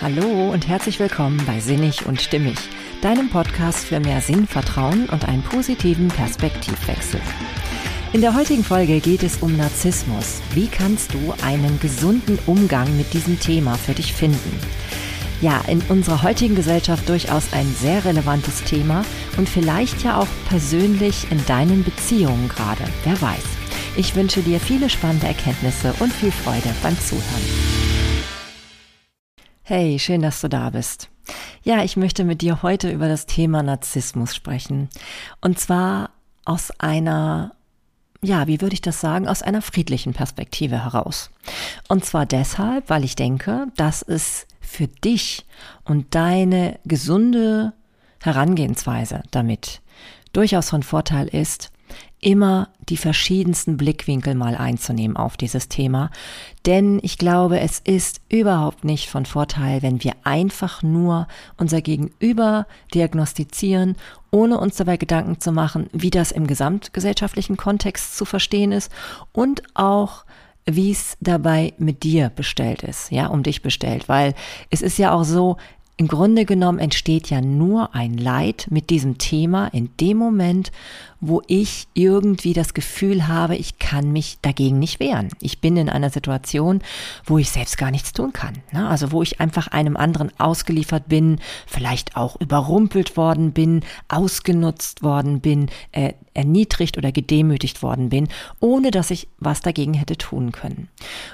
Hallo und herzlich willkommen bei Sinnig und Stimmig, deinem Podcast für mehr Sinn, Vertrauen und einen positiven Perspektivwechsel. In der heutigen Folge geht es um Narzissmus. Wie kannst du einen gesunden Umgang mit diesem Thema für dich finden? Ja, in unserer heutigen Gesellschaft durchaus ein sehr relevantes Thema und vielleicht ja auch persönlich in deinen Beziehungen gerade. Wer weiß. Ich wünsche dir viele spannende Erkenntnisse und viel Freude beim Zuhören. Hey, schön, dass du da bist. Ja, ich möchte mit dir heute über das Thema Narzissmus sprechen. Und zwar aus einer, ja, wie würde ich das sagen, aus einer friedlichen Perspektive heraus. Und zwar deshalb, weil ich denke, dass es für dich und deine gesunde Herangehensweise damit durchaus von Vorteil ist, immer die verschiedensten Blickwinkel mal einzunehmen auf dieses Thema. Denn ich glaube, es ist überhaupt nicht von Vorteil, wenn wir einfach nur unser Gegenüber diagnostizieren, ohne uns dabei Gedanken zu machen, wie das im gesamtgesellschaftlichen Kontext zu verstehen ist und auch wie es dabei mit dir bestellt ist, ja, um dich bestellt, weil es ist ja auch so, im Grunde genommen entsteht ja nur ein Leid mit diesem Thema in dem Moment, wo ich irgendwie das Gefühl habe, ich kann mich dagegen nicht wehren. Ich bin in einer Situation, wo ich selbst gar nichts tun kann. Ne? Also wo ich einfach einem anderen ausgeliefert bin, vielleicht auch überrumpelt worden bin, ausgenutzt worden bin, äh, erniedrigt oder gedemütigt worden bin, ohne dass ich was dagegen hätte tun können.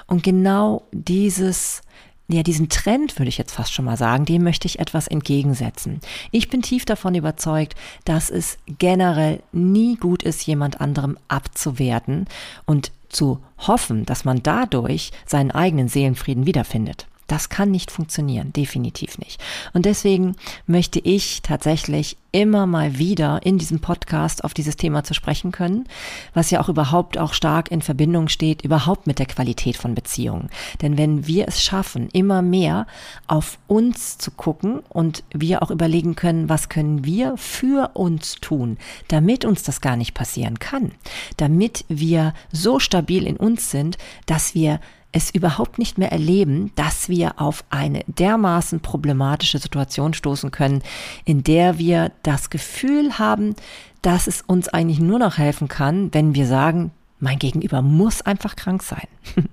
Und genau dieses ja, diesen Trend, würde ich jetzt fast schon mal sagen, dem möchte ich etwas entgegensetzen. Ich bin tief davon überzeugt, dass es generell nie gut ist, jemand anderem abzuwerten und zu hoffen, dass man dadurch seinen eigenen Seelenfrieden wiederfindet. Das kann nicht funktionieren, definitiv nicht. Und deswegen möchte ich tatsächlich immer mal wieder in diesem Podcast auf dieses Thema zu sprechen können, was ja auch überhaupt auch stark in Verbindung steht, überhaupt mit der Qualität von Beziehungen. Denn wenn wir es schaffen, immer mehr auf uns zu gucken und wir auch überlegen können, was können wir für uns tun, damit uns das gar nicht passieren kann, damit wir so stabil in uns sind, dass wir es überhaupt nicht mehr erleben, dass wir auf eine dermaßen problematische Situation stoßen können, in der wir das Gefühl haben, dass es uns eigentlich nur noch helfen kann, wenn wir sagen, mein Gegenüber muss einfach krank sein.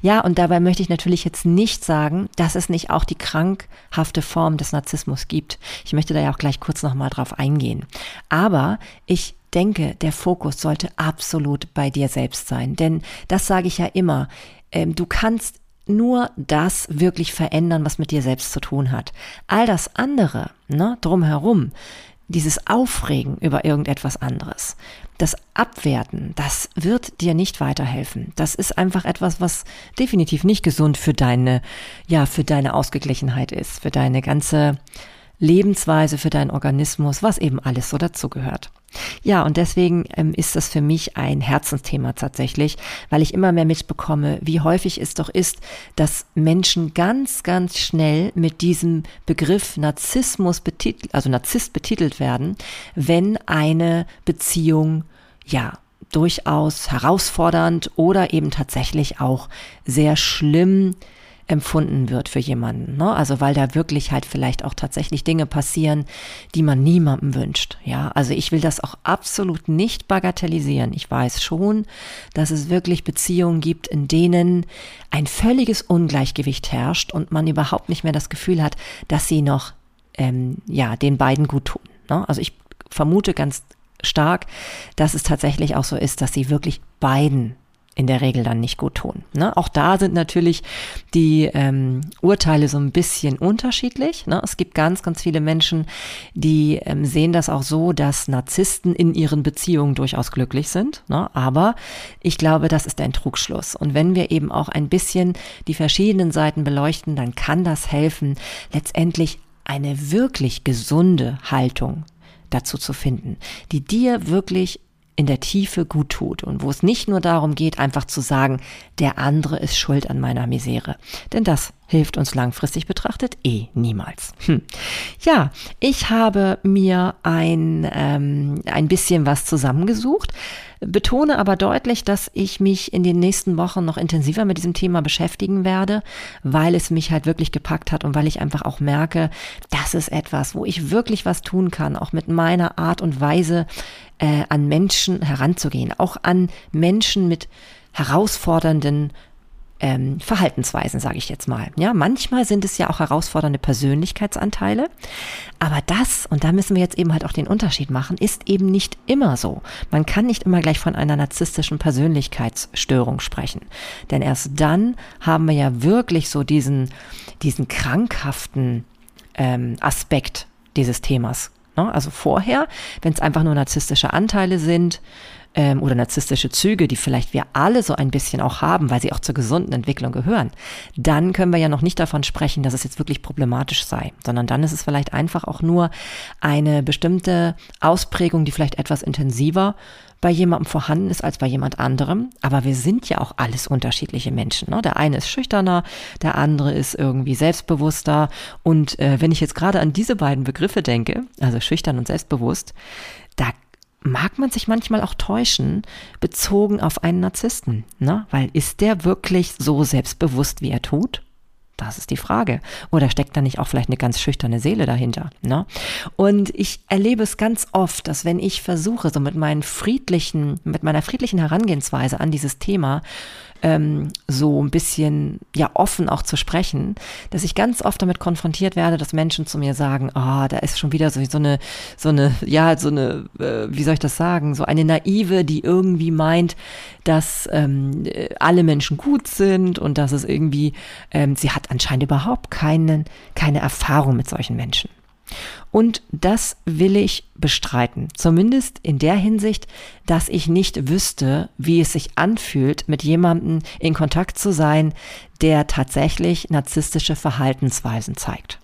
ja, und dabei möchte ich natürlich jetzt nicht sagen, dass es nicht auch die krankhafte Form des Narzissmus gibt. Ich möchte da ja auch gleich kurz nochmal drauf eingehen. Aber ich denke, der Fokus sollte absolut bei dir selbst sein. Denn das sage ich ja immer ähm, du kannst nur das wirklich verändern, was mit dir selbst zu tun hat. All das andere, ne, drumherum, dieses Aufregen über irgendetwas anderes, das Abwerten, das wird dir nicht weiterhelfen. Das ist einfach etwas, was definitiv nicht gesund für deine, ja, für deine Ausgeglichenheit ist, für deine ganze Lebensweise, für deinen Organismus, was eben alles so dazugehört. Ja, und deswegen ähm, ist das für mich ein Herzensthema tatsächlich, weil ich immer mehr mitbekomme, wie häufig es doch ist, dass Menschen ganz, ganz schnell mit diesem Begriff Narzissmus betitelt, also Narzisst betitelt werden, wenn eine Beziehung, ja, durchaus herausfordernd oder eben tatsächlich auch sehr schlimm empfunden wird für jemanden. Ne? Also weil da wirklich halt vielleicht auch tatsächlich Dinge passieren, die man niemandem wünscht. Ja, also ich will das auch absolut nicht bagatellisieren. Ich weiß schon, dass es wirklich Beziehungen gibt, in denen ein völliges Ungleichgewicht herrscht und man überhaupt nicht mehr das Gefühl hat, dass sie noch ähm, ja den beiden gut tun. Ne? Also ich vermute ganz stark, dass es tatsächlich auch so ist, dass sie wirklich beiden in der Regel dann nicht gut tun. Ne? Auch da sind natürlich die ähm, Urteile so ein bisschen unterschiedlich. Ne? Es gibt ganz, ganz viele Menschen, die ähm, sehen das auch so, dass Narzissten in ihren Beziehungen durchaus glücklich sind. Ne? Aber ich glaube, das ist ein Trugschluss. Und wenn wir eben auch ein bisschen die verschiedenen Seiten beleuchten, dann kann das helfen, letztendlich eine wirklich gesunde Haltung dazu zu finden, die dir wirklich in der Tiefe gut tut und wo es nicht nur darum geht, einfach zu sagen, der andere ist schuld an meiner Misere. Denn das hilft uns langfristig betrachtet eh niemals. Hm. Ja, ich habe mir ein, ähm, ein bisschen was zusammengesucht, betone aber deutlich, dass ich mich in den nächsten Wochen noch intensiver mit diesem Thema beschäftigen werde, weil es mich halt wirklich gepackt hat und weil ich einfach auch merke, das ist etwas, wo ich wirklich was tun kann, auch mit meiner Art und Weise äh, an Menschen heranzugehen, auch an Menschen mit herausfordernden ähm, Verhaltensweisen, sage ich jetzt mal. Ja, manchmal sind es ja auch herausfordernde Persönlichkeitsanteile, aber das, und da müssen wir jetzt eben halt auch den Unterschied machen, ist eben nicht immer so. Man kann nicht immer gleich von einer narzisstischen Persönlichkeitsstörung sprechen, denn erst dann haben wir ja wirklich so diesen, diesen krankhaften ähm, Aspekt dieses Themas. Ne? Also vorher, wenn es einfach nur narzisstische Anteile sind, ähm, oder narzisstische Züge, die vielleicht wir alle so ein bisschen auch haben, weil sie auch zur gesunden Entwicklung gehören, dann können wir ja noch nicht davon sprechen, dass es jetzt wirklich problematisch sei, sondern dann ist es vielleicht einfach auch nur eine bestimmte Ausprägung, die vielleicht etwas intensiver bei jemandem vorhanden ist als bei jemand anderem. Aber wir sind ja auch alles unterschiedliche Menschen. Ne? Der eine ist schüchterner, der andere ist irgendwie selbstbewusster. Und äh, wenn ich jetzt gerade an diese beiden Begriffe denke, also schüchtern und selbstbewusst, da mag man sich manchmal auch täuschen, bezogen auf einen Narzissten. Ne? Weil ist der wirklich so selbstbewusst, wie er tut? Das ist die Frage. Oder steckt da nicht auch vielleicht eine ganz schüchterne Seele dahinter? Ne? Und ich erlebe es ganz oft, dass wenn ich versuche, so mit meinen friedlichen, mit meiner friedlichen Herangehensweise an dieses Thema ähm, so ein bisschen ja offen auch zu sprechen, dass ich ganz oft damit konfrontiert werde, dass Menschen zu mir sagen, ah, oh, da ist schon wieder so, so eine, so eine, ja, so eine, äh, wie soll ich das sagen, so eine naive, die irgendwie meint, dass ähm, alle Menschen gut sind und dass es irgendwie, ähm, sie hat anscheinend überhaupt keinen, keine Erfahrung mit solchen Menschen. Und das will ich bestreiten. Zumindest in der Hinsicht, dass ich nicht wüsste, wie es sich anfühlt, mit jemandem in Kontakt zu sein, der tatsächlich narzisstische Verhaltensweisen zeigt.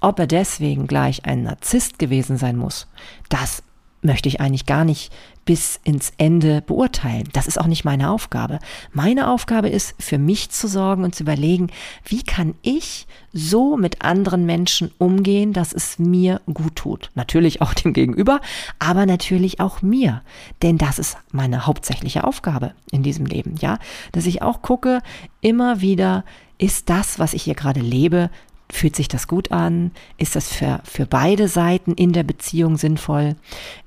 Ob er deswegen gleich ein Narzisst gewesen sein muss, das möchte ich eigentlich gar nicht bis ins Ende beurteilen. Das ist auch nicht meine Aufgabe. Meine Aufgabe ist, für mich zu sorgen und zu überlegen, wie kann ich so mit anderen Menschen umgehen, dass es mir gut tut. Natürlich auch dem Gegenüber, aber natürlich auch mir. Denn das ist meine hauptsächliche Aufgabe in diesem Leben, ja. Dass ich auch gucke, immer wieder, ist das, was ich hier gerade lebe, Fühlt sich das gut an? Ist das für, für beide Seiten in der Beziehung sinnvoll?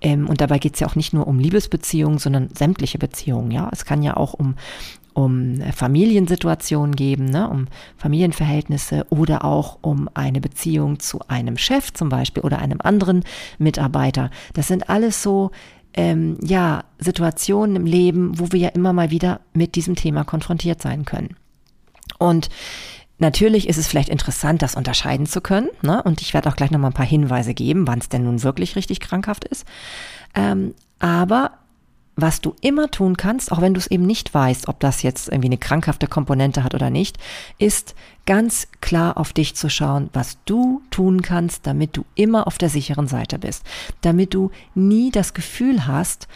Ähm, und dabei geht es ja auch nicht nur um Liebesbeziehungen, sondern sämtliche Beziehungen. Ja, es kann ja auch um um Familiensituationen geben, ne, um Familienverhältnisse oder auch um eine Beziehung zu einem Chef zum Beispiel oder einem anderen Mitarbeiter. Das sind alles so ähm, ja Situationen im Leben, wo wir ja immer mal wieder mit diesem Thema konfrontiert sein können. Und Natürlich ist es vielleicht interessant, das unterscheiden zu können. Ne? Und ich werde auch gleich nochmal ein paar Hinweise geben, wann es denn nun wirklich richtig krankhaft ist. Ähm, aber was du immer tun kannst, auch wenn du es eben nicht weißt, ob das jetzt irgendwie eine krankhafte Komponente hat oder nicht, ist ganz klar auf dich zu schauen, was du tun kannst, damit du immer auf der sicheren Seite bist. Damit du nie das Gefühl hast,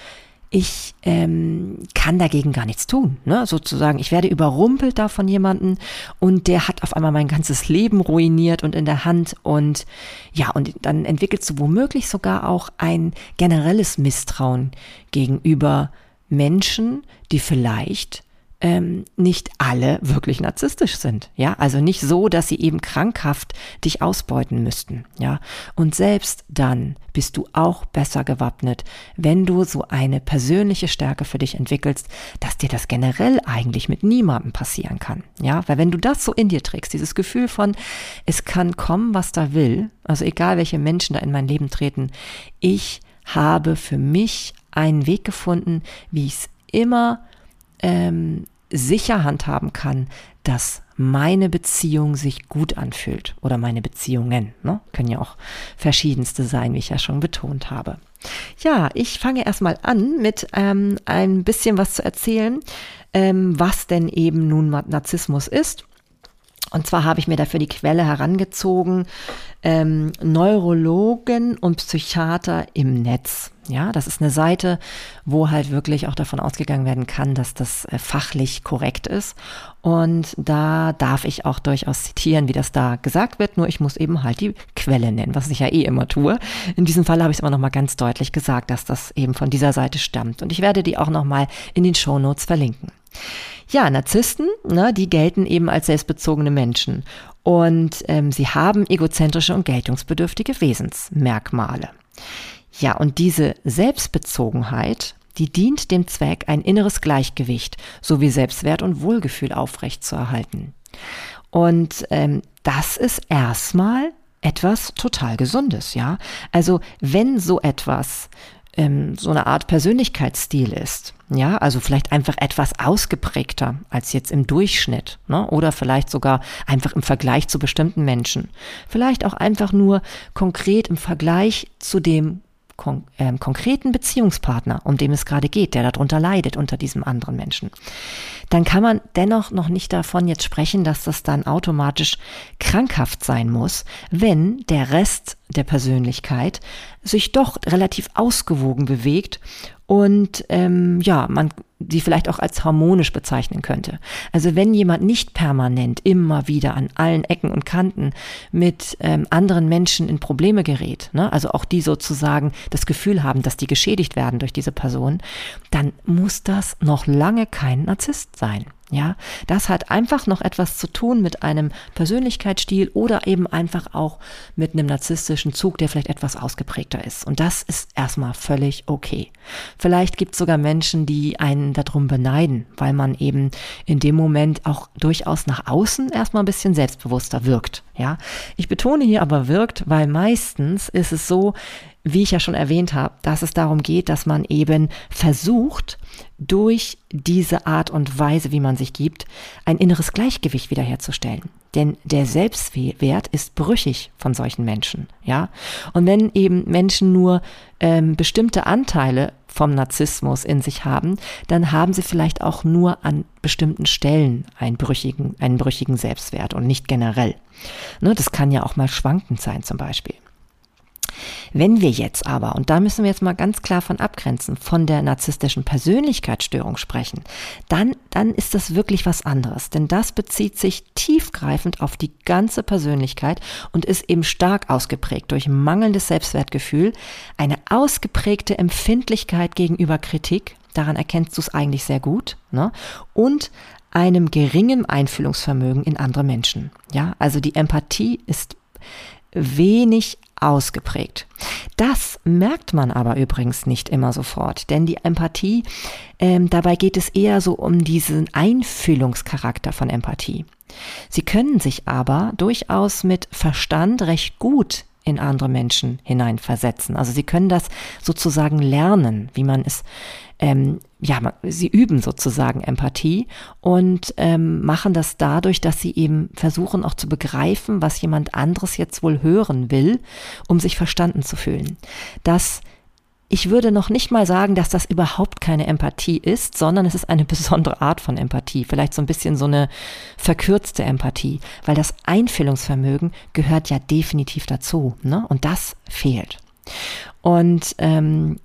ich ähm, kann dagegen gar nichts tun. Ne? Sozusagen, ich werde überrumpelt da von jemandem und der hat auf einmal mein ganzes Leben ruiniert und in der Hand und ja, und dann entwickelst du womöglich sogar auch ein generelles Misstrauen gegenüber Menschen, die vielleicht ähm, nicht alle wirklich narzisstisch sind. Ja, also nicht so, dass sie eben krankhaft dich ausbeuten müssten. Ja, und selbst dann bist du auch besser gewappnet, wenn du so eine persönliche Stärke für dich entwickelst, dass dir das generell eigentlich mit niemandem passieren kann. Ja, weil wenn du das so in dir trägst, dieses Gefühl von, es kann kommen, was da will, also egal welche Menschen da in mein Leben treten, ich habe für mich einen Weg gefunden, wie ich es immer ähm, sicher handhaben kann, dass meine Beziehung sich gut anfühlt oder meine Beziehungen. Ne? Können ja auch verschiedenste sein, wie ich ja schon betont habe. Ja, ich fange erstmal an mit ähm, ein bisschen was zu erzählen, ähm, was denn eben nun Narzissmus ist. Und zwar habe ich mir dafür die Quelle herangezogen, ähm, Neurologen und Psychiater im Netz. Ja, das ist eine Seite, wo halt wirklich auch davon ausgegangen werden kann, dass das äh, fachlich korrekt ist. Und da darf ich auch durchaus zitieren, wie das da gesagt wird. Nur ich muss eben halt die Quelle nennen, was ich ja eh immer tue. In diesem Fall habe ich es aber nochmal ganz deutlich gesagt, dass das eben von dieser Seite stammt. Und ich werde die auch nochmal in den Show Notes verlinken. Ja, Narzissten, ne, die gelten eben als selbstbezogene Menschen. Und ähm, sie haben egozentrische und geltungsbedürftige Wesensmerkmale. Ja, und diese Selbstbezogenheit, die dient dem Zweck, ein inneres Gleichgewicht sowie Selbstwert und Wohlgefühl aufrechtzuerhalten. Und ähm, das ist erstmal etwas total Gesundes, ja. Also wenn so etwas ähm, so eine Art Persönlichkeitsstil ist, ja, also vielleicht einfach etwas ausgeprägter als jetzt im Durchschnitt, ne? oder vielleicht sogar einfach im Vergleich zu bestimmten Menschen, vielleicht auch einfach nur konkret im Vergleich zu dem kon äh, konkreten Beziehungspartner, um dem es gerade geht, der darunter leidet, unter diesem anderen Menschen, dann kann man dennoch noch nicht davon jetzt sprechen, dass das dann automatisch krankhaft sein muss, wenn der Rest der Persönlichkeit sich doch relativ ausgewogen bewegt und ähm, ja, man sie vielleicht auch als harmonisch bezeichnen könnte. Also wenn jemand nicht permanent immer wieder an allen Ecken und Kanten mit ähm, anderen Menschen in Probleme gerät, ne, also auch die sozusagen das Gefühl haben, dass die geschädigt werden durch diese Person, dann muss das noch lange kein Narzisst sein. Ja, das hat einfach noch etwas zu tun mit einem Persönlichkeitsstil oder eben einfach auch mit einem narzisstischen Zug, der vielleicht etwas ausgeprägter ist. Und das ist erstmal völlig okay. Vielleicht gibt es sogar Menschen, die einen darum beneiden, weil man eben in dem Moment auch durchaus nach außen erstmal ein bisschen selbstbewusster wirkt. Ja, ich betone hier aber wirkt, weil meistens ist es so, wie ich ja schon erwähnt habe, dass es darum geht, dass man eben versucht, durch diese Art und Weise, wie man sich gibt, ein inneres Gleichgewicht wiederherzustellen. Denn der Selbstwert ist brüchig von solchen Menschen, ja. Und wenn eben Menschen nur ähm, bestimmte Anteile vom Narzissmus in sich haben, dann haben sie vielleicht auch nur an bestimmten Stellen einen brüchigen, einen brüchigen Selbstwert und nicht generell. Ne, das kann ja auch mal schwankend sein zum Beispiel. Wenn wir jetzt aber, und da müssen wir jetzt mal ganz klar von abgrenzen, von der narzisstischen Persönlichkeitsstörung sprechen, dann, dann ist das wirklich was anderes. Denn das bezieht sich tiefgreifend auf die ganze Persönlichkeit und ist eben stark ausgeprägt durch mangelndes Selbstwertgefühl, eine ausgeprägte Empfindlichkeit gegenüber Kritik, daran erkennst du es eigentlich sehr gut, ne? und einem geringen Einfühlungsvermögen in andere Menschen. Ja, also die Empathie ist wenig ausgeprägt. Das merkt man aber übrigens nicht immer sofort, denn die Empathie, ähm, dabei geht es eher so um diesen Einfühlungscharakter von Empathie. Sie können sich aber durchaus mit Verstand recht gut in andere Menschen hineinversetzen. Also sie können das sozusagen lernen, wie man es ähm, ja, sie üben sozusagen Empathie und ähm, machen das dadurch, dass sie eben versuchen auch zu begreifen, was jemand anderes jetzt wohl hören will, um sich verstanden zu fühlen. Das ich würde noch nicht mal sagen, dass das überhaupt keine Empathie ist, sondern es ist eine besondere Art von Empathie, vielleicht so ein bisschen so eine verkürzte Empathie, weil das Einfühlungsvermögen gehört ja definitiv dazu, ne? Und das fehlt. Und ähm,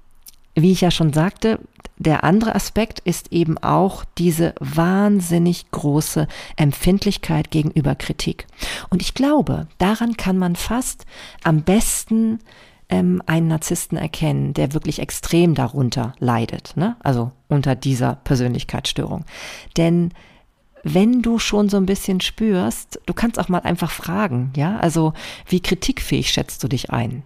wie ich ja schon sagte, der andere Aspekt ist eben auch diese wahnsinnig große Empfindlichkeit gegenüber Kritik. Und ich glaube, daran kann man fast am besten ähm, einen Narzissten erkennen, der wirklich extrem darunter leidet, ne? also unter dieser Persönlichkeitsstörung. Denn wenn du schon so ein bisschen spürst, du kannst auch mal einfach fragen, ja, also wie kritikfähig schätzt du dich ein?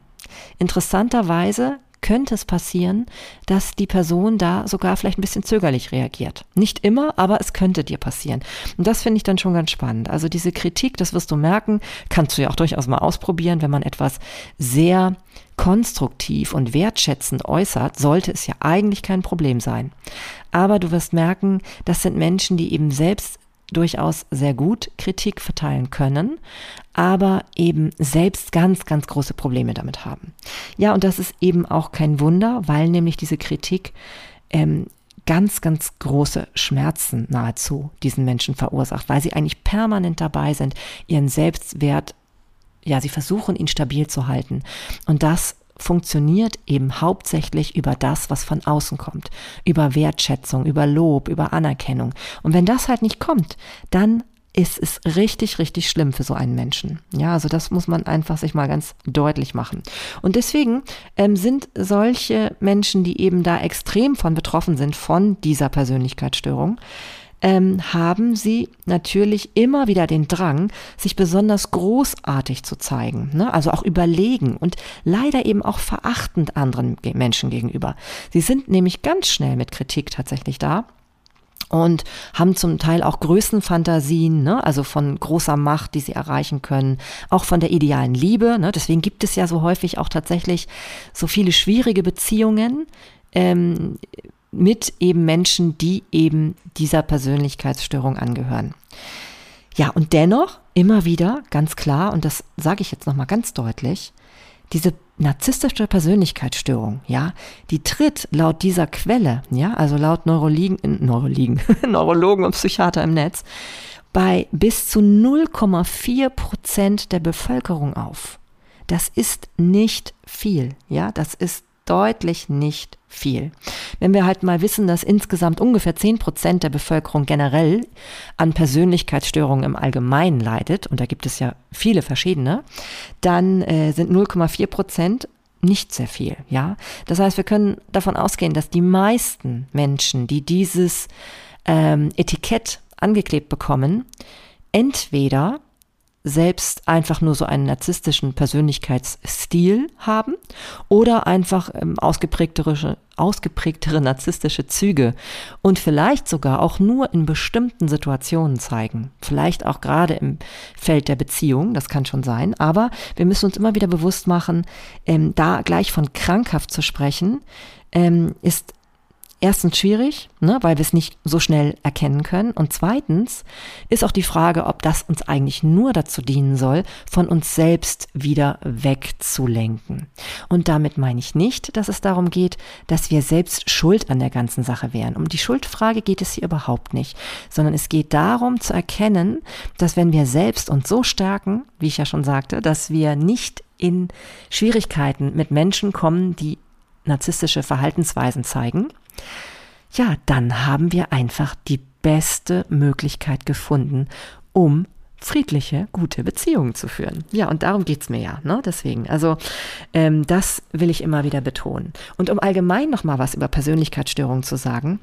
Interessanterweise könnte es passieren, dass die Person da sogar vielleicht ein bisschen zögerlich reagiert. Nicht immer, aber es könnte dir passieren. Und das finde ich dann schon ganz spannend. Also diese Kritik, das wirst du merken, kannst du ja auch durchaus mal ausprobieren, wenn man etwas sehr konstruktiv und wertschätzend äußert, sollte es ja eigentlich kein Problem sein. Aber du wirst merken, das sind Menschen, die eben selbst durchaus sehr gut Kritik verteilen können, aber eben selbst ganz, ganz große Probleme damit haben. Ja, und das ist eben auch kein Wunder, weil nämlich diese Kritik ähm, ganz, ganz große Schmerzen nahezu diesen Menschen verursacht, weil sie eigentlich permanent dabei sind, ihren Selbstwert, ja, sie versuchen ihn stabil zu halten. Und das funktioniert eben hauptsächlich über das, was von außen kommt. Über Wertschätzung, über Lob, über Anerkennung. Und wenn das halt nicht kommt, dann ist es richtig, richtig schlimm für so einen Menschen. Ja, also das muss man einfach sich mal ganz deutlich machen. Und deswegen ähm, sind solche Menschen, die eben da extrem von betroffen sind, von dieser Persönlichkeitsstörung, ähm, haben sie natürlich immer wieder den Drang, sich besonders großartig zu zeigen, ne? also auch überlegen und leider eben auch verachtend anderen Menschen gegenüber. Sie sind nämlich ganz schnell mit Kritik tatsächlich da und haben zum Teil auch Größenfantasien, ne? also von großer Macht, die sie erreichen können, auch von der idealen Liebe. Ne? Deswegen gibt es ja so häufig auch tatsächlich so viele schwierige Beziehungen ähm, mit eben Menschen, die eben dieser Persönlichkeitsstörung angehören. Ja, und dennoch immer wieder ganz klar, und das sage ich jetzt nochmal ganz deutlich, diese narzisstische Persönlichkeitsstörung, ja, die tritt laut dieser Quelle, ja, also laut Neurologen, äh, Neurologen, Neurologen und Psychiater im Netz, bei bis zu 0,4 Prozent der Bevölkerung auf. Das ist nicht viel, ja, das ist deutlich nicht viel. Wenn wir halt mal wissen, dass insgesamt ungefähr 10 Prozent der Bevölkerung generell an Persönlichkeitsstörungen im Allgemeinen leidet, und da gibt es ja viele verschiedene, dann äh, sind 0,4 Prozent nicht sehr viel, ja. Das heißt, wir können davon ausgehen, dass die meisten Menschen, die dieses ähm, Etikett angeklebt bekommen, entweder selbst einfach nur so einen narzisstischen Persönlichkeitsstil haben oder einfach ähm, ausgeprägtere, ausgeprägtere narzisstische Züge und vielleicht sogar auch nur in bestimmten Situationen zeigen. Vielleicht auch gerade im Feld der Beziehung, das kann schon sein, aber wir müssen uns immer wieder bewusst machen, ähm, da gleich von krankhaft zu sprechen, ähm, ist erstens schwierig, ne, weil wir es nicht so schnell erkennen können. Und zweitens ist auch die Frage, ob das uns eigentlich nur dazu dienen soll, von uns selbst wieder wegzulenken. Und damit meine ich nicht, dass es darum geht, dass wir selbst schuld an der ganzen Sache wären. Um die Schuldfrage geht es hier überhaupt nicht, sondern es geht darum zu erkennen, dass wenn wir selbst uns so stärken, wie ich ja schon sagte, dass wir nicht in Schwierigkeiten mit Menschen kommen, die narzisstische Verhaltensweisen zeigen, ja, dann haben wir einfach die beste Möglichkeit gefunden, um friedliche, gute Beziehungen zu führen. Ja, und darum geht's mir ja. Ne? Deswegen, also ähm, das will ich immer wieder betonen. Und um allgemein nochmal was über Persönlichkeitsstörungen zu sagen,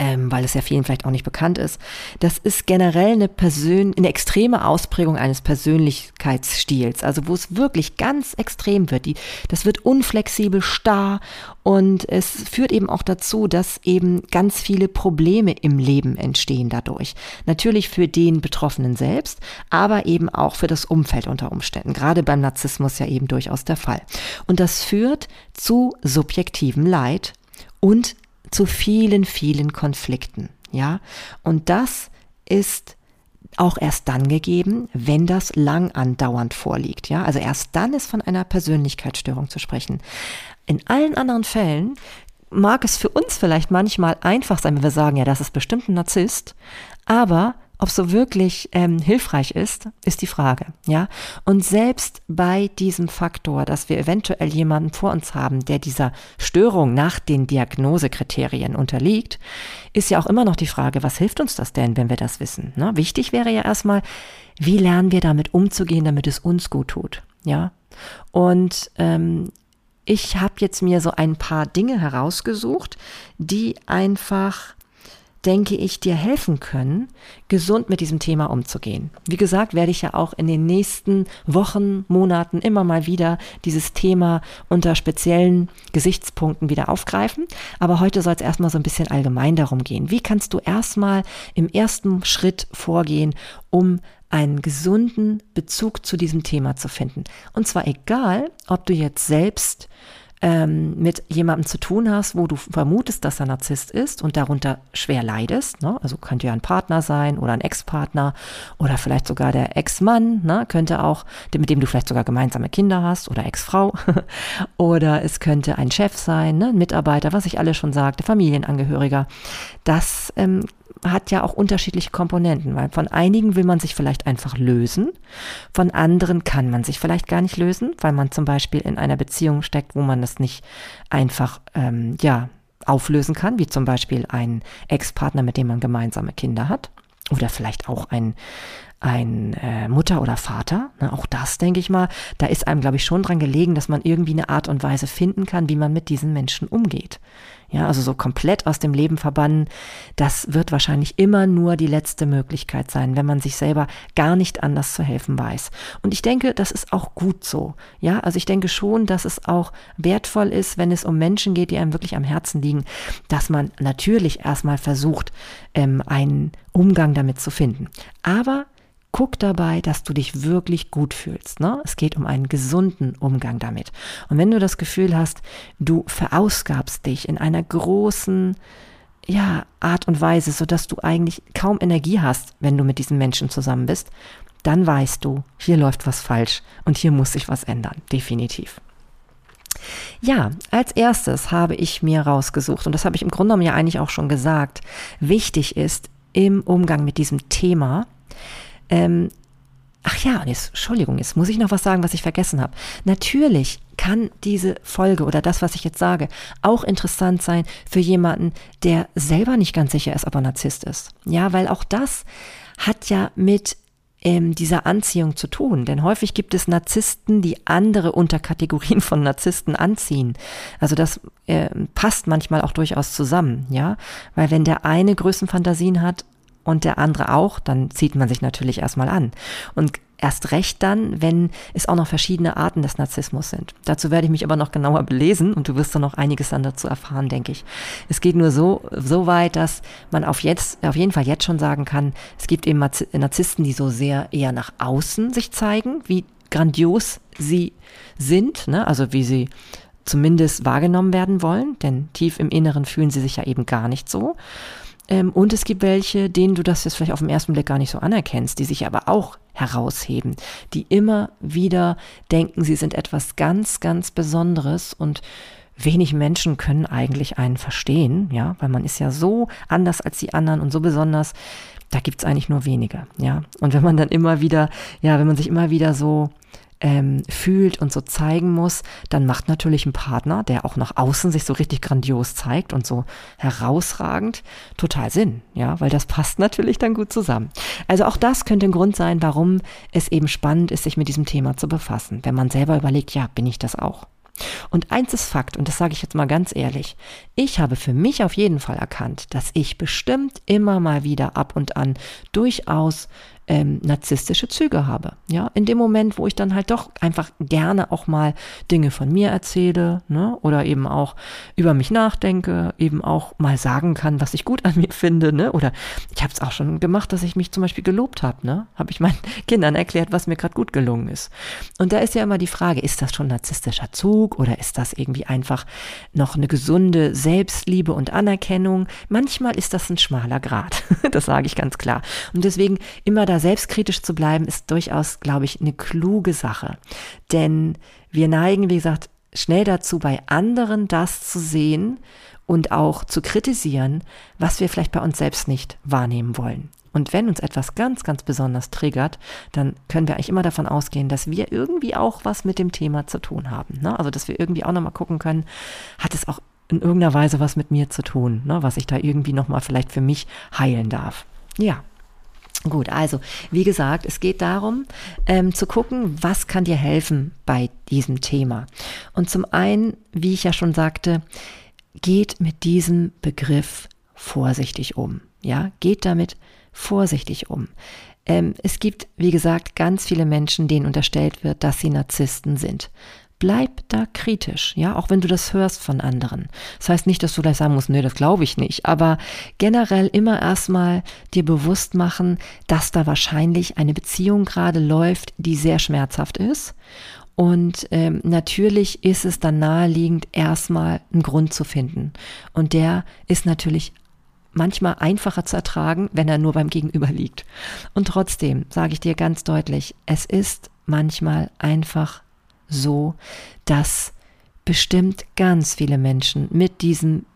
ähm, weil es ja vielen vielleicht auch nicht bekannt ist. Das ist generell eine, Persön eine extreme Ausprägung eines Persönlichkeitsstils, also wo es wirklich ganz extrem wird. Die, das wird unflexibel, starr und es führt eben auch dazu, dass eben ganz viele Probleme im Leben entstehen dadurch. Natürlich für den Betroffenen selbst, aber eben auch für das Umfeld unter Umständen. Gerade beim Narzissmus ja eben durchaus der Fall. Und das führt zu subjektivem Leid und zu vielen, vielen Konflikten. Ja, und das ist auch erst dann gegeben, wenn das lang andauernd vorliegt. Ja, also erst dann ist von einer Persönlichkeitsstörung zu sprechen. In allen anderen Fällen mag es für uns vielleicht manchmal einfach sein, wenn wir sagen, ja, das ist bestimmt ein Narzisst, aber ob so wirklich ähm, hilfreich ist, ist die Frage, ja. Und selbst bei diesem Faktor, dass wir eventuell jemanden vor uns haben, der dieser Störung nach den Diagnosekriterien unterliegt, ist ja auch immer noch die Frage, was hilft uns das denn, wenn wir das wissen? Ne? Wichtig wäre ja erstmal, wie lernen wir damit umzugehen, damit es uns gut tut, ja. Und ähm, ich habe jetzt mir so ein paar Dinge herausgesucht, die einfach denke ich, dir helfen können, gesund mit diesem Thema umzugehen. Wie gesagt, werde ich ja auch in den nächsten Wochen, Monaten immer mal wieder dieses Thema unter speziellen Gesichtspunkten wieder aufgreifen. Aber heute soll es erstmal so ein bisschen allgemein darum gehen. Wie kannst du erstmal im ersten Schritt vorgehen, um einen gesunden Bezug zu diesem Thema zu finden? Und zwar egal, ob du jetzt selbst ähm, mit jemandem zu tun hast, wo du vermutest, dass er Narzisst ist und darunter schwer leidest, ne? also könnte ja ein Partner sein oder ein Ex-Partner oder vielleicht sogar der Ex-Mann, ne? könnte auch, mit dem du vielleicht sogar gemeinsame Kinder hast oder Ex-Frau oder es könnte ein Chef sein, ne? ein Mitarbeiter, was ich alle schon sagte, Familienangehöriger. Das ähm, hat ja auch unterschiedliche Komponenten, weil von einigen will man sich vielleicht einfach lösen, von anderen kann man sich vielleicht gar nicht lösen, weil man zum Beispiel in einer Beziehung steckt, wo man das nicht einfach, ähm, ja, auflösen kann, wie zum Beispiel ein Ex-Partner, mit dem man gemeinsame Kinder hat. Oder vielleicht auch ein, ein äh, Mutter oder Vater. Ne, auch das, denke ich mal, da ist einem, glaube ich, schon dran gelegen, dass man irgendwie eine Art und Weise finden kann, wie man mit diesen Menschen umgeht. Ja, also so komplett aus dem Leben verbannen, das wird wahrscheinlich immer nur die letzte Möglichkeit sein, wenn man sich selber gar nicht anders zu helfen weiß. Und ich denke, das ist auch gut so. Ja, also ich denke schon, dass es auch wertvoll ist, wenn es um Menschen geht, die einem wirklich am Herzen liegen, dass man natürlich erstmal versucht, ähm, einen Umgang damit zu finden. Aber guck dabei, dass du dich wirklich gut fühlst. Ne? Es geht um einen gesunden Umgang damit. Und wenn du das Gefühl hast, du verausgabst dich in einer großen ja, Art und Weise, sodass du eigentlich kaum Energie hast, wenn du mit diesen Menschen zusammen bist, dann weißt du, hier läuft was falsch und hier muss sich was ändern. Definitiv. Ja, als erstes habe ich mir rausgesucht, und das habe ich im Grunde genommen ja eigentlich auch schon gesagt, wichtig ist im Umgang mit diesem Thema, ähm, ach ja, jetzt, Entschuldigung, jetzt muss ich noch was sagen, was ich vergessen habe. Natürlich kann diese Folge oder das, was ich jetzt sage, auch interessant sein für jemanden, der selber nicht ganz sicher ist, ob er Narzisst ist. Ja, weil auch das hat ja mit ähm, dieser Anziehung zu tun. Denn häufig gibt es Narzissten, die andere Unterkategorien von Narzissten anziehen. Also das äh, passt manchmal auch durchaus zusammen, ja. Weil wenn der eine Größenfantasien hat und der andere auch, dann zieht man sich natürlich erstmal an. Und erst recht dann, wenn es auch noch verschiedene Arten des Narzissmus sind. Dazu werde ich mich aber noch genauer belesen und du wirst dann noch einiges dann dazu erfahren, denke ich. Es geht nur so, so weit, dass man auf jetzt, auf jeden Fall jetzt schon sagen kann, es gibt eben Narzissten, die so sehr eher nach außen sich zeigen, wie grandios sie sind, ne? also wie sie zumindest wahrgenommen werden wollen, denn tief im Inneren fühlen sie sich ja eben gar nicht so. Ähm, und es gibt welche, denen du das jetzt vielleicht auf den ersten Blick gar nicht so anerkennst, die sich aber auch herausheben, die immer wieder denken, sie sind etwas ganz, ganz Besonderes und wenig Menschen können eigentlich einen verstehen, ja, weil man ist ja so anders als die anderen und so besonders, da gibt's eigentlich nur wenige, ja. Und wenn man dann immer wieder, ja, wenn man sich immer wieder so ähm, fühlt und so zeigen muss, dann macht natürlich ein Partner, der auch nach außen sich so richtig grandios zeigt und so herausragend, total Sinn, ja, weil das passt natürlich dann gut zusammen. Also auch das könnte ein Grund sein, warum es eben spannend ist, sich mit diesem Thema zu befassen, wenn man selber überlegt, ja, bin ich das auch? Und eins ist Fakt, und das sage ich jetzt mal ganz ehrlich, ich habe für mich auf jeden Fall erkannt, dass ich bestimmt immer mal wieder ab und an durchaus ähm, narzisstische Züge habe. Ja, in dem Moment, wo ich dann halt doch einfach gerne auch mal Dinge von mir erzähle, ne, oder eben auch über mich nachdenke, eben auch mal sagen kann, was ich gut an mir finde, ne, oder ich habe es auch schon gemacht, dass ich mich zum Beispiel gelobt habe, ne, habe ich meinen Kindern erklärt, was mir gerade gut gelungen ist. Und da ist ja immer die Frage, ist das schon narzisstischer Zug oder ist das irgendwie einfach noch eine gesunde Selbstliebe und Anerkennung? Manchmal ist das ein schmaler Grad, das sage ich ganz klar. Und deswegen immer da selbstkritisch zu bleiben, ist durchaus, glaube ich, eine kluge Sache. Denn wir neigen, wie gesagt, schnell dazu, bei anderen das zu sehen und auch zu kritisieren, was wir vielleicht bei uns selbst nicht wahrnehmen wollen. Und wenn uns etwas ganz, ganz besonders triggert, dann können wir eigentlich immer davon ausgehen, dass wir irgendwie auch was mit dem Thema zu tun haben. Ne? Also, dass wir irgendwie auch nochmal gucken können, hat es auch in irgendeiner Weise was mit mir zu tun, ne? was ich da irgendwie nochmal vielleicht für mich heilen darf. Ja, Gut, also wie gesagt, es geht darum ähm, zu gucken, was kann dir helfen bei diesem Thema. Und zum einen, wie ich ja schon sagte, geht mit diesem Begriff vorsichtig um. Ja, geht damit vorsichtig um. Ähm, es gibt, wie gesagt, ganz viele Menschen, denen unterstellt wird, dass sie Narzissten sind bleib da kritisch, ja, auch wenn du das hörst von anderen. Das heißt nicht, dass du gleich sagen musst, nee, das glaube ich nicht, aber generell immer erstmal dir bewusst machen, dass da wahrscheinlich eine Beziehung gerade läuft, die sehr schmerzhaft ist. Und ähm, natürlich ist es dann naheliegend, erstmal einen Grund zu finden. Und der ist natürlich manchmal einfacher zu ertragen, wenn er nur beim Gegenüber liegt. Und trotzdem sage ich dir ganz deutlich, es ist manchmal einfach so, dass bestimmt ganz viele Menschen mit diesem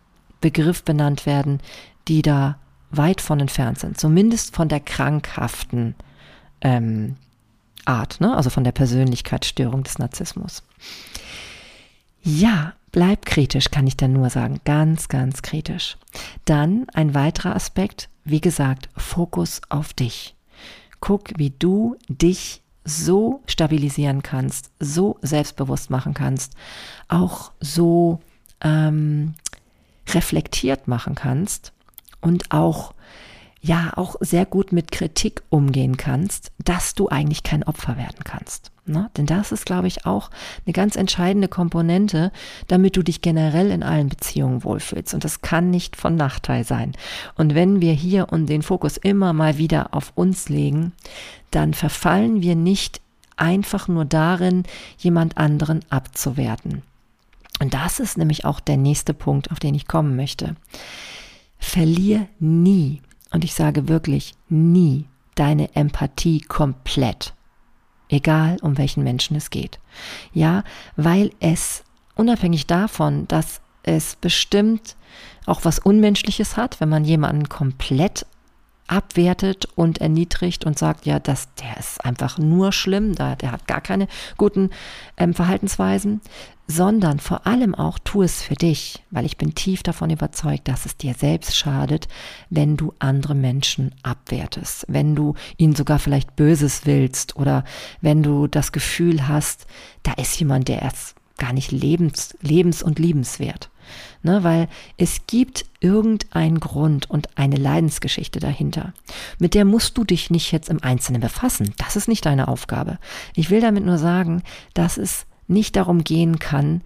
Begriff benannt werden, die da weit von entfernt sind, zumindest von der krankhaften ähm, Art, ne? also von der Persönlichkeitsstörung des Narzissmus. Ja, bleib kritisch, kann ich dann nur sagen. Ganz, ganz kritisch. Dann ein weiterer Aspekt, wie gesagt, Fokus auf dich. Guck, wie du dich so stabilisieren kannst, so selbstbewusst machen kannst, auch so ähm, reflektiert machen kannst und auch ja auch sehr gut mit Kritik umgehen kannst, dass du eigentlich kein Opfer werden kannst. Ne? Denn das ist, glaube ich, auch eine ganz entscheidende Komponente, damit du dich generell in allen Beziehungen wohlfühlst. Und das kann nicht von Nachteil sein. Und wenn wir hier und den Fokus immer mal wieder auf uns legen, dann verfallen wir nicht einfach nur darin, jemand anderen abzuwerten. Und das ist nämlich auch der nächste Punkt, auf den ich kommen möchte. Verlier nie und ich sage wirklich nie deine Empathie komplett. Egal um welchen Menschen es geht. Ja, weil es unabhängig davon, dass es bestimmt auch was Unmenschliches hat, wenn man jemanden komplett abwertet und erniedrigt und sagt, ja, das, der ist einfach nur schlimm, da, der hat gar keine guten ähm, Verhaltensweisen, sondern vor allem auch tu es für dich, weil ich bin tief davon überzeugt, dass es dir selbst schadet, wenn du andere Menschen abwertest, wenn du ihnen sogar vielleicht Böses willst oder wenn du das Gefühl hast, da ist jemand, der ist gar nicht lebens, lebens- und liebenswert. Ne, weil es gibt irgendeinen Grund und eine Leidensgeschichte dahinter. Mit der musst du dich nicht jetzt im Einzelnen befassen. Das ist nicht deine Aufgabe. Ich will damit nur sagen, dass es nicht darum gehen kann,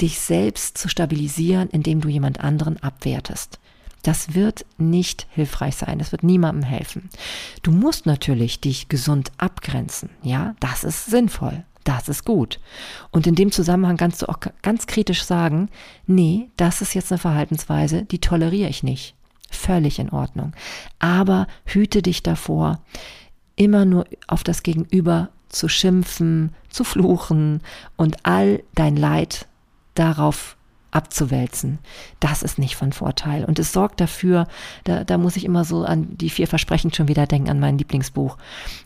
dich selbst zu stabilisieren, indem du jemand anderen abwertest. Das wird nicht hilfreich sein. Das wird niemandem helfen. Du musst natürlich dich gesund abgrenzen. Ja, das ist sinnvoll. Das ist gut. Und in dem Zusammenhang kannst du auch ganz kritisch sagen, nee, das ist jetzt eine Verhaltensweise, die toleriere ich nicht. Völlig in Ordnung. Aber hüte dich davor, immer nur auf das Gegenüber zu schimpfen, zu fluchen und all dein Leid darauf abzuwälzen. Das ist nicht von Vorteil. Und es sorgt dafür, da, da muss ich immer so an die vier Versprechen schon wieder denken, an mein Lieblingsbuch,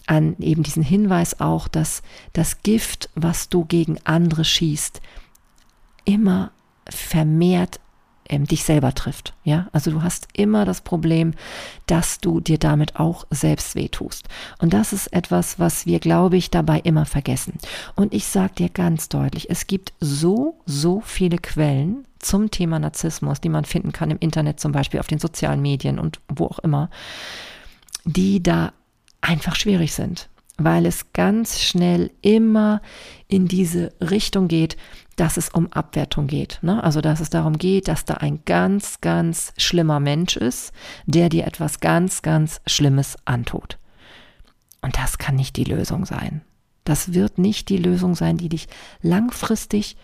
an eben diesen Hinweis auch, dass das Gift, was du gegen andere schießt, immer vermehrt ähm, dich selber trifft. Ja, also du hast immer das Problem, dass du dir damit auch selbst wehtust. Und das ist etwas, was wir, glaube ich, dabei immer vergessen. Und ich sage dir ganz deutlich, es gibt so, so viele Quellen zum Thema Narzissmus, die man finden kann im Internet, zum Beispiel auf den sozialen Medien und wo auch immer, die da einfach schwierig sind weil es ganz schnell immer in diese Richtung geht, dass es um Abwertung geht. Ne? Also dass es darum geht, dass da ein ganz, ganz schlimmer Mensch ist, der dir etwas ganz, ganz Schlimmes antut. Und das kann nicht die Lösung sein. Das wird nicht die Lösung sein, die dich langfristig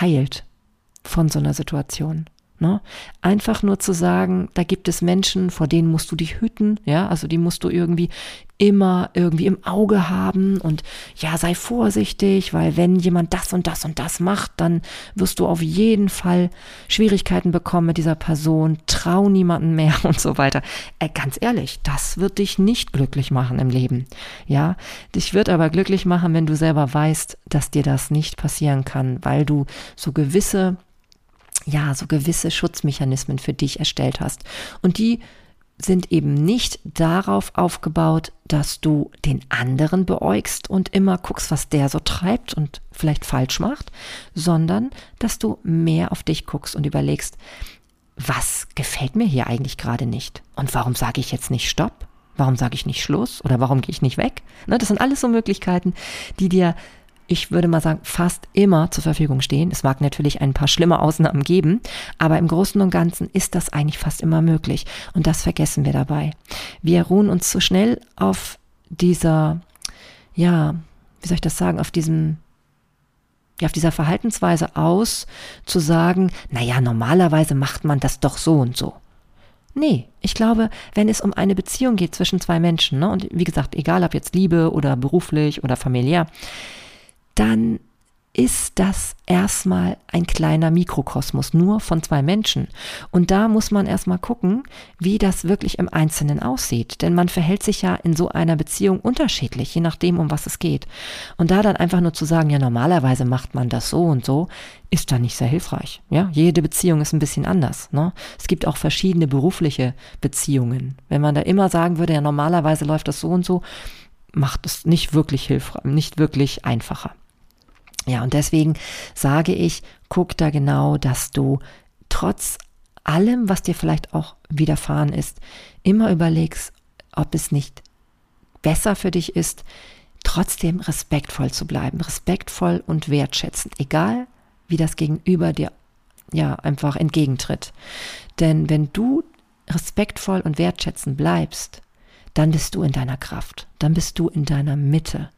heilt von so einer Situation. Ne? Einfach nur zu sagen, da gibt es Menschen, vor denen musst du dich hüten, ja, also die musst du irgendwie immer irgendwie im Auge haben und ja, sei vorsichtig, weil wenn jemand das und das und das macht, dann wirst du auf jeden Fall Schwierigkeiten bekommen mit dieser Person, trau niemanden mehr und so weiter. Äh, ganz ehrlich, das wird dich nicht glücklich machen im Leben. Ja, dich wird aber glücklich machen, wenn du selber weißt, dass dir das nicht passieren kann, weil du so gewisse ja, so gewisse Schutzmechanismen für dich erstellt hast. Und die sind eben nicht darauf aufgebaut, dass du den anderen beäugst und immer guckst, was der so treibt und vielleicht falsch macht, sondern dass du mehr auf dich guckst und überlegst, was gefällt mir hier eigentlich gerade nicht? Und warum sage ich jetzt nicht Stopp? Warum sage ich nicht Schluss? Oder warum gehe ich nicht weg? Ne, das sind alles so Möglichkeiten, die dir ich würde mal sagen, fast immer zur Verfügung stehen. Es mag natürlich ein paar schlimme Ausnahmen geben, aber im Großen und Ganzen ist das eigentlich fast immer möglich. Und das vergessen wir dabei. Wir ruhen uns zu schnell auf dieser, ja, wie soll ich das sagen, auf diesem ja, auf dieser Verhaltensweise aus, zu sagen, naja, normalerweise macht man das doch so und so. Nee, ich glaube, wenn es um eine Beziehung geht zwischen zwei Menschen, ne, und wie gesagt, egal ob jetzt Liebe oder beruflich oder familiär, dann ist das erstmal ein kleiner Mikrokosmos, nur von zwei Menschen. Und da muss man erstmal gucken, wie das wirklich im Einzelnen aussieht. Denn man verhält sich ja in so einer Beziehung unterschiedlich, je nachdem, um was es geht. Und da dann einfach nur zu sagen, ja, normalerweise macht man das so und so, ist da nicht sehr hilfreich. Ja, jede Beziehung ist ein bisschen anders. Ne? Es gibt auch verschiedene berufliche Beziehungen. Wenn man da immer sagen würde, ja, normalerweise läuft das so und so, macht es nicht wirklich hilfreich, nicht wirklich einfacher. Ja, und deswegen sage ich, guck da genau, dass du trotz allem, was dir vielleicht auch widerfahren ist, immer überlegst, ob es nicht besser für dich ist, trotzdem respektvoll zu bleiben, respektvoll und wertschätzend, egal wie das Gegenüber dir ja einfach entgegentritt. Denn wenn du respektvoll und wertschätzend bleibst, dann bist du in deiner Kraft, dann bist du in deiner Mitte.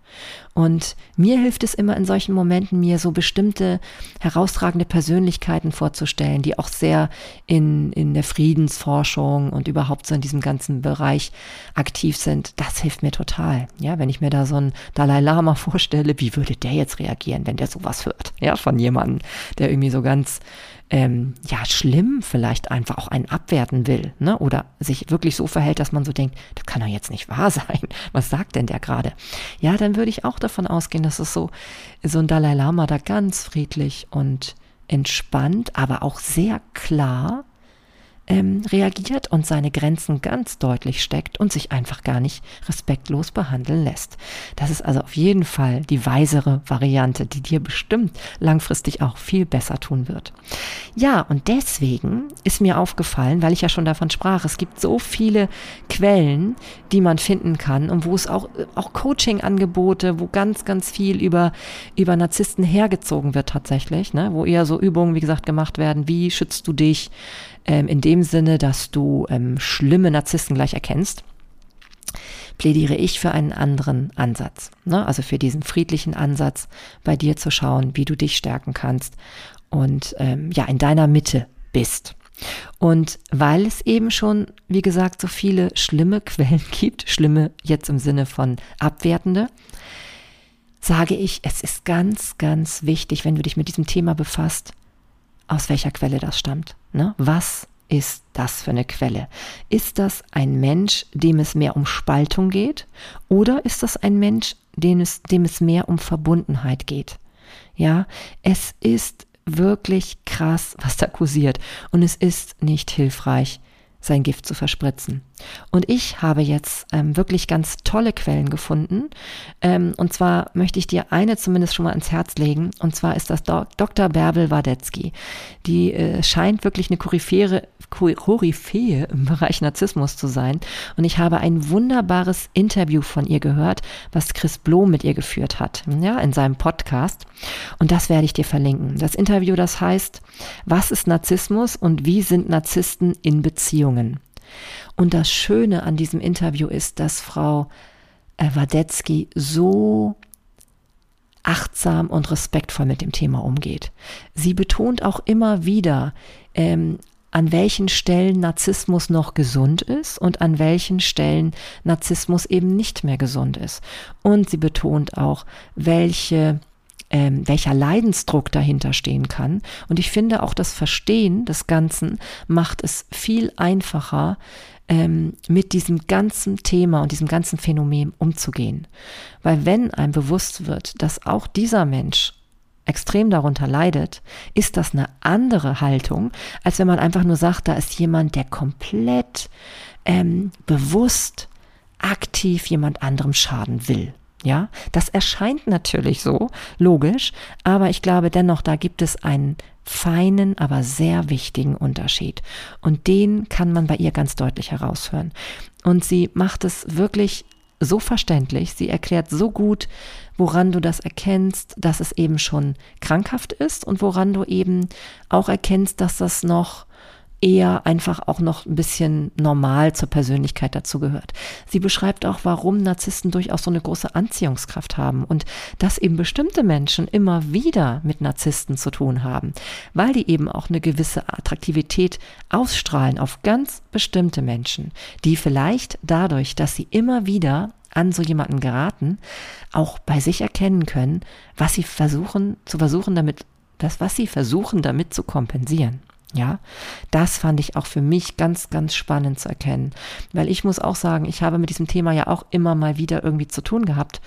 Und mir hilft es immer in solchen Momenten, mir so bestimmte herausragende Persönlichkeiten vorzustellen, die auch sehr in, in der Friedensforschung und überhaupt so in diesem ganzen Bereich aktiv sind. Das hilft mir total. Ja, wenn ich mir da so einen Dalai Lama vorstelle, wie würde der jetzt reagieren, wenn der sowas hört? Ja, von jemandem, der irgendwie so ganz ähm, ja, schlimm vielleicht einfach auch einen abwerten will, ne? Oder sich wirklich so verhält, dass man so denkt, das kann doch jetzt nicht wahr sein. Was sagt denn der gerade? Ja, dann würde ich auch davon ausgehen, dass es so, so ein Dalai Lama da ganz friedlich und entspannt, aber auch sehr klar ähm, reagiert und seine Grenzen ganz deutlich steckt und sich einfach gar nicht respektlos behandeln lässt. Das ist also auf jeden Fall die weisere Variante, die dir bestimmt langfristig auch viel besser tun wird. Ja, und deswegen ist mir aufgefallen, weil ich ja schon davon sprach, es gibt so viele Quellen, die man finden kann und wo es auch, auch Coaching-Angebote, wo ganz, ganz viel über, über Narzissten hergezogen wird tatsächlich, ne? wo eher so Übungen, wie gesagt, gemacht werden, wie schützt du dich, ähm, in dem Sinne, dass du ähm, schlimme Narzissten gleich erkennst, plädiere ich für einen anderen Ansatz. Ne? Also für diesen friedlichen Ansatz, bei dir zu schauen, wie du dich stärken kannst und ähm, ja, in deiner Mitte bist. Und weil es eben schon, wie gesagt, so viele schlimme Quellen gibt, schlimme jetzt im Sinne von abwertende, sage ich, es ist ganz, ganz wichtig, wenn du dich mit diesem Thema befasst, aus welcher Quelle das stammt. Ne? Was ist das für eine Quelle? Ist das ein Mensch, dem es mehr um Spaltung geht? Oder ist das ein Mensch, dem es, dem es mehr um Verbundenheit geht? Ja, es ist wirklich krass, was da kursiert. Und es ist nicht hilfreich, sein Gift zu verspritzen. Und ich habe jetzt ähm, wirklich ganz tolle Quellen gefunden. Ähm, und zwar möchte ich dir eine zumindest schon mal ins Herz legen. Und zwar ist das Do Dr. Bärbel Wadetzky. Die äh, scheint wirklich eine Koryphäre, Koryphäe im Bereich Narzissmus zu sein. Und ich habe ein wunderbares Interview von ihr gehört, was Chris Blom mit ihr geführt hat, ja, in seinem Podcast. Und das werde ich dir verlinken. Das Interview, das heißt, was ist Narzissmus und wie sind Narzissten in Beziehungen? Und das Schöne an diesem Interview ist, dass Frau Wadetzky so achtsam und respektvoll mit dem Thema umgeht. Sie betont auch immer wieder, ähm, an welchen Stellen Narzissmus noch gesund ist und an welchen Stellen Narzissmus eben nicht mehr gesund ist. Und sie betont auch, welche ähm, welcher Leidensdruck dahinter stehen kann. Und ich finde auch das Verstehen des Ganzen macht es viel einfacher, ähm, mit diesem ganzen Thema und diesem ganzen Phänomen umzugehen. Weil wenn einem bewusst wird, dass auch dieser Mensch extrem darunter leidet, ist das eine andere Haltung, als wenn man einfach nur sagt, da ist jemand, der komplett ähm, bewusst aktiv jemand anderem schaden will. Ja, das erscheint natürlich so, logisch, aber ich glaube dennoch, da gibt es einen feinen, aber sehr wichtigen Unterschied. Und den kann man bei ihr ganz deutlich heraushören. Und sie macht es wirklich so verständlich, sie erklärt so gut, woran du das erkennst, dass es eben schon krankhaft ist und woran du eben auch erkennst, dass das noch eher einfach auch noch ein bisschen normal zur Persönlichkeit dazugehört. Sie beschreibt auch, warum Narzissten durchaus so eine große Anziehungskraft haben und dass eben bestimmte Menschen immer wieder mit Narzissten zu tun haben, weil die eben auch eine gewisse Attraktivität ausstrahlen auf ganz bestimmte Menschen, die vielleicht dadurch, dass sie immer wieder an so jemanden geraten, auch bei sich erkennen können, was sie versuchen, zu versuchen damit, das, was sie versuchen damit zu kompensieren. Ja, das fand ich auch für mich ganz, ganz spannend zu erkennen, weil ich muss auch sagen, ich habe mit diesem Thema ja auch immer mal wieder irgendwie zu tun gehabt.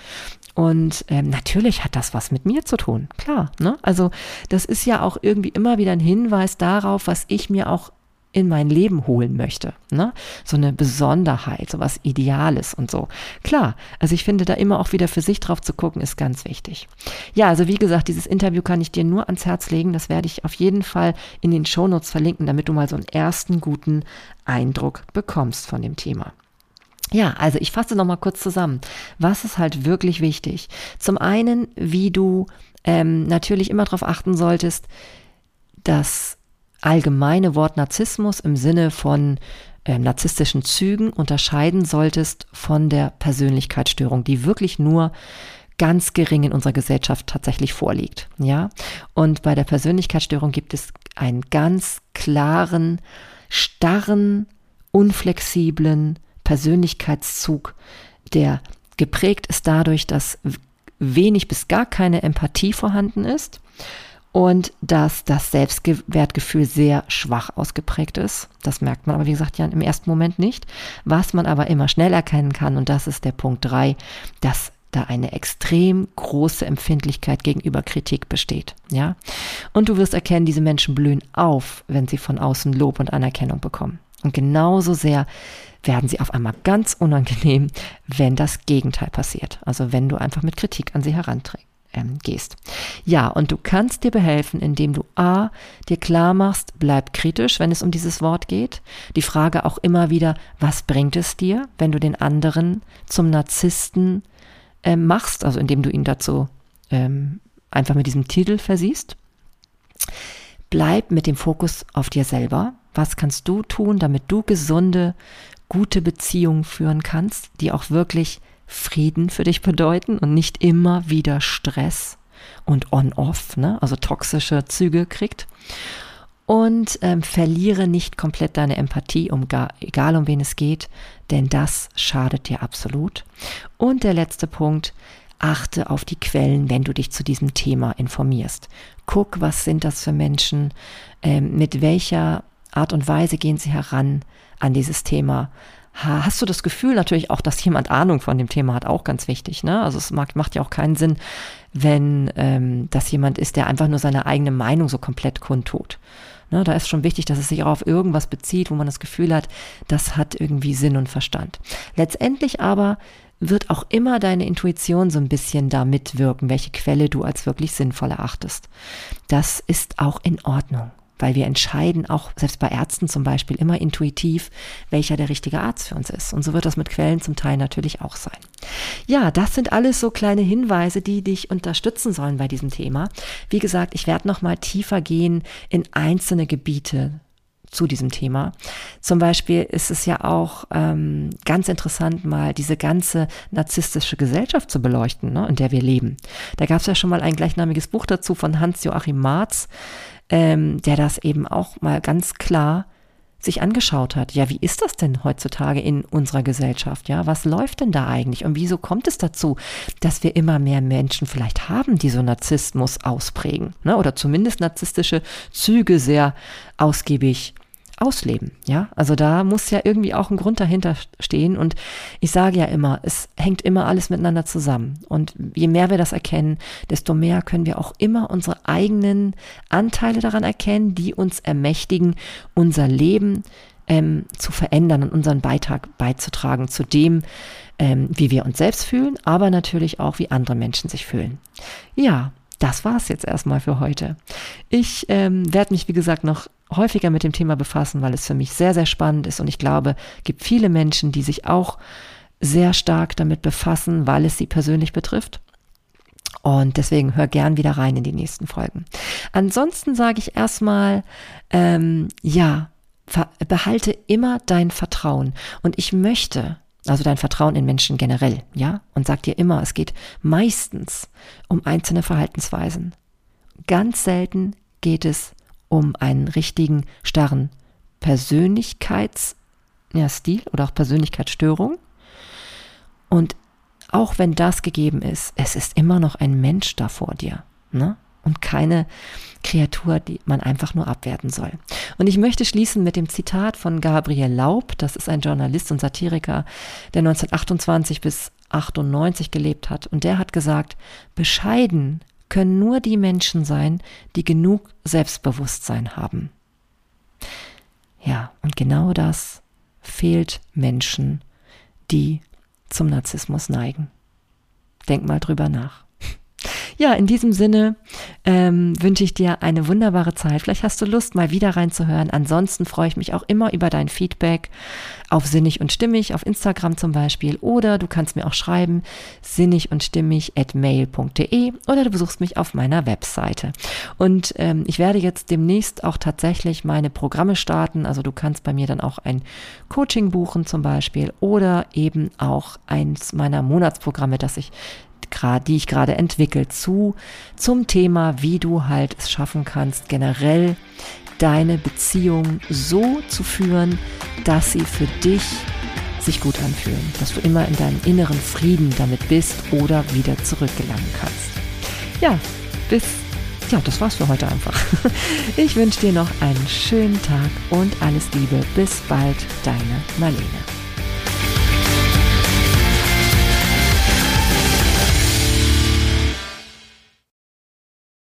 Und ähm, natürlich hat das was mit mir zu tun, klar. Ne? Also das ist ja auch irgendwie immer wieder ein Hinweis darauf, was ich mir auch in mein Leben holen möchte. Ne? So eine Besonderheit, so was Ideales und so. Klar, also ich finde da immer auch wieder für sich drauf zu gucken, ist ganz wichtig. Ja, also wie gesagt, dieses Interview kann ich dir nur ans Herz legen. Das werde ich auf jeden Fall in den Shownotes verlinken, damit du mal so einen ersten guten Eindruck bekommst von dem Thema. Ja, also ich fasse nochmal kurz zusammen. Was ist halt wirklich wichtig? Zum einen, wie du ähm, natürlich immer darauf achten solltest, dass allgemeine Wort Narzissmus im Sinne von äh, narzisstischen Zügen unterscheiden solltest von der Persönlichkeitsstörung, die wirklich nur ganz gering in unserer Gesellschaft tatsächlich vorliegt. Ja, und bei der Persönlichkeitsstörung gibt es einen ganz klaren, starren, unflexiblen Persönlichkeitszug, der geprägt ist dadurch, dass wenig bis gar keine Empathie vorhanden ist und dass das Selbstwertgefühl sehr schwach ausgeprägt ist. Das merkt man aber, wie gesagt, ja im ersten Moment nicht. Was man aber immer schnell erkennen kann, und das ist der Punkt drei, dass da eine extrem große Empfindlichkeit gegenüber Kritik besteht, ja. Und du wirst erkennen, diese Menschen blühen auf, wenn sie von außen Lob und Anerkennung bekommen. Und genauso sehr werden sie auf einmal ganz unangenehm, wenn das Gegenteil passiert. Also wenn du einfach mit Kritik an sie heranträgst ähm, gehst. Ja, und du kannst dir behelfen, indem du A, dir klar machst, bleib kritisch, wenn es um dieses Wort geht. Die Frage auch immer wieder, was bringt es dir, wenn du den anderen zum Narzissten äh, machst, also indem du ihn dazu ähm, einfach mit diesem Titel versiehst. Bleib mit dem Fokus auf dir selber. Was kannst du tun, damit du gesunde, gute Beziehungen führen kannst, die auch wirklich Frieden für dich bedeuten und nicht immer wieder Stress und On-Off, ne? also toxische Züge kriegt. Und ähm, verliere nicht komplett deine Empathie, um gar, egal um wen es geht, denn das schadet dir absolut. Und der letzte Punkt, achte auf die Quellen, wenn du dich zu diesem Thema informierst. Guck, was sind das für Menschen, ähm, mit welcher Art und Weise gehen sie heran an dieses Thema hast du das Gefühl natürlich auch, dass jemand Ahnung von dem Thema hat, auch ganz wichtig. Ne? Also es mag, macht ja auch keinen Sinn, wenn ähm, das jemand ist, der einfach nur seine eigene Meinung so komplett kundtut. Ne? Da ist schon wichtig, dass es sich auch auf irgendwas bezieht, wo man das Gefühl hat, das hat irgendwie Sinn und Verstand. Letztendlich aber wird auch immer deine Intuition so ein bisschen da mitwirken, welche Quelle du als wirklich sinnvoll erachtest. Das ist auch in Ordnung weil wir entscheiden auch selbst bei Ärzten zum Beispiel immer intuitiv, welcher der richtige Arzt für uns ist. Und so wird das mit Quellen zum Teil natürlich auch sein. Ja, das sind alles so kleine Hinweise, die dich unterstützen sollen bei diesem Thema. Wie gesagt, ich werde noch mal tiefer gehen in einzelne Gebiete zu diesem Thema. Zum Beispiel ist es ja auch ähm, ganz interessant, mal diese ganze narzisstische Gesellschaft zu beleuchten, ne, in der wir leben. Da gab es ja schon mal ein gleichnamiges Buch dazu von Hans-Joachim Marz, ähm, der das eben auch mal ganz klar sich angeschaut hat, ja, wie ist das denn heutzutage in unserer Gesellschaft? Ja, was läuft denn da eigentlich? Und wieso kommt es dazu, dass wir immer mehr Menschen vielleicht haben, die so Narzissmus ausprägen? Ne? Oder zumindest narzisstische Züge sehr ausgiebig ausleben. Ja, also da muss ja irgendwie auch ein Grund dahinter stehen. Und ich sage ja immer, es hängt immer alles miteinander zusammen. Und je mehr wir das erkennen, desto mehr können wir auch immer unsere eigenen Anteile daran erkennen, die uns ermächtigen, unser Leben ähm, zu verändern und unseren Beitrag beizutragen zu dem, ähm, wie wir uns selbst fühlen, aber natürlich auch, wie andere Menschen sich fühlen. Ja, das war's jetzt erstmal für heute. Ich ähm, werde mich, wie gesagt, noch häufiger mit dem Thema befassen, weil es für mich sehr, sehr spannend ist und ich glaube, gibt viele Menschen, die sich auch sehr stark damit befassen, weil es sie persönlich betrifft. Und deswegen hör gern wieder rein in die nächsten Folgen. Ansonsten sage ich erstmal, ähm, ja, behalte immer dein Vertrauen. Und ich möchte, also dein Vertrauen in Menschen generell, ja, und sag dir immer, es geht meistens um einzelne Verhaltensweisen. Ganz selten geht es um einen richtigen, starren Persönlichkeitsstil ja, oder auch Persönlichkeitsstörung. Und auch wenn das gegeben ist, es ist immer noch ein Mensch da vor dir. Ne? Und keine Kreatur, die man einfach nur abwerten soll. Und ich möchte schließen mit dem Zitat von Gabriel Laub. Das ist ein Journalist und Satiriker, der 1928 bis 98 gelebt hat. Und der hat gesagt, bescheiden können nur die Menschen sein, die genug Selbstbewusstsein haben. Ja, und genau das fehlt Menschen, die zum Narzissmus neigen. Denk mal drüber nach. Ja, in diesem Sinne ähm, wünsche ich dir eine wunderbare Zeit. Vielleicht hast du Lust, mal wieder reinzuhören. Ansonsten freue ich mich auch immer über dein Feedback auf Sinnig und Stimmig, auf Instagram zum Beispiel. Oder du kannst mir auch schreiben, sinnig und stimmig at mail.de oder du besuchst mich auf meiner Webseite. Und ähm, ich werde jetzt demnächst auch tatsächlich meine Programme starten. Also du kannst bei mir dann auch ein Coaching buchen zum Beispiel oder eben auch eins meiner Monatsprogramme, das ich gerade, die ich gerade entwickelt zu, zum Thema, wie du halt es schaffen kannst, generell deine Beziehung so zu führen, dass sie für dich sich gut anfühlen, dass du immer in deinem inneren Frieden damit bist oder wieder zurückgelangen kannst. Ja, bis, ja, das war's für heute einfach. Ich wünsche dir noch einen schönen Tag und alles Liebe. Bis bald, deine Marlene.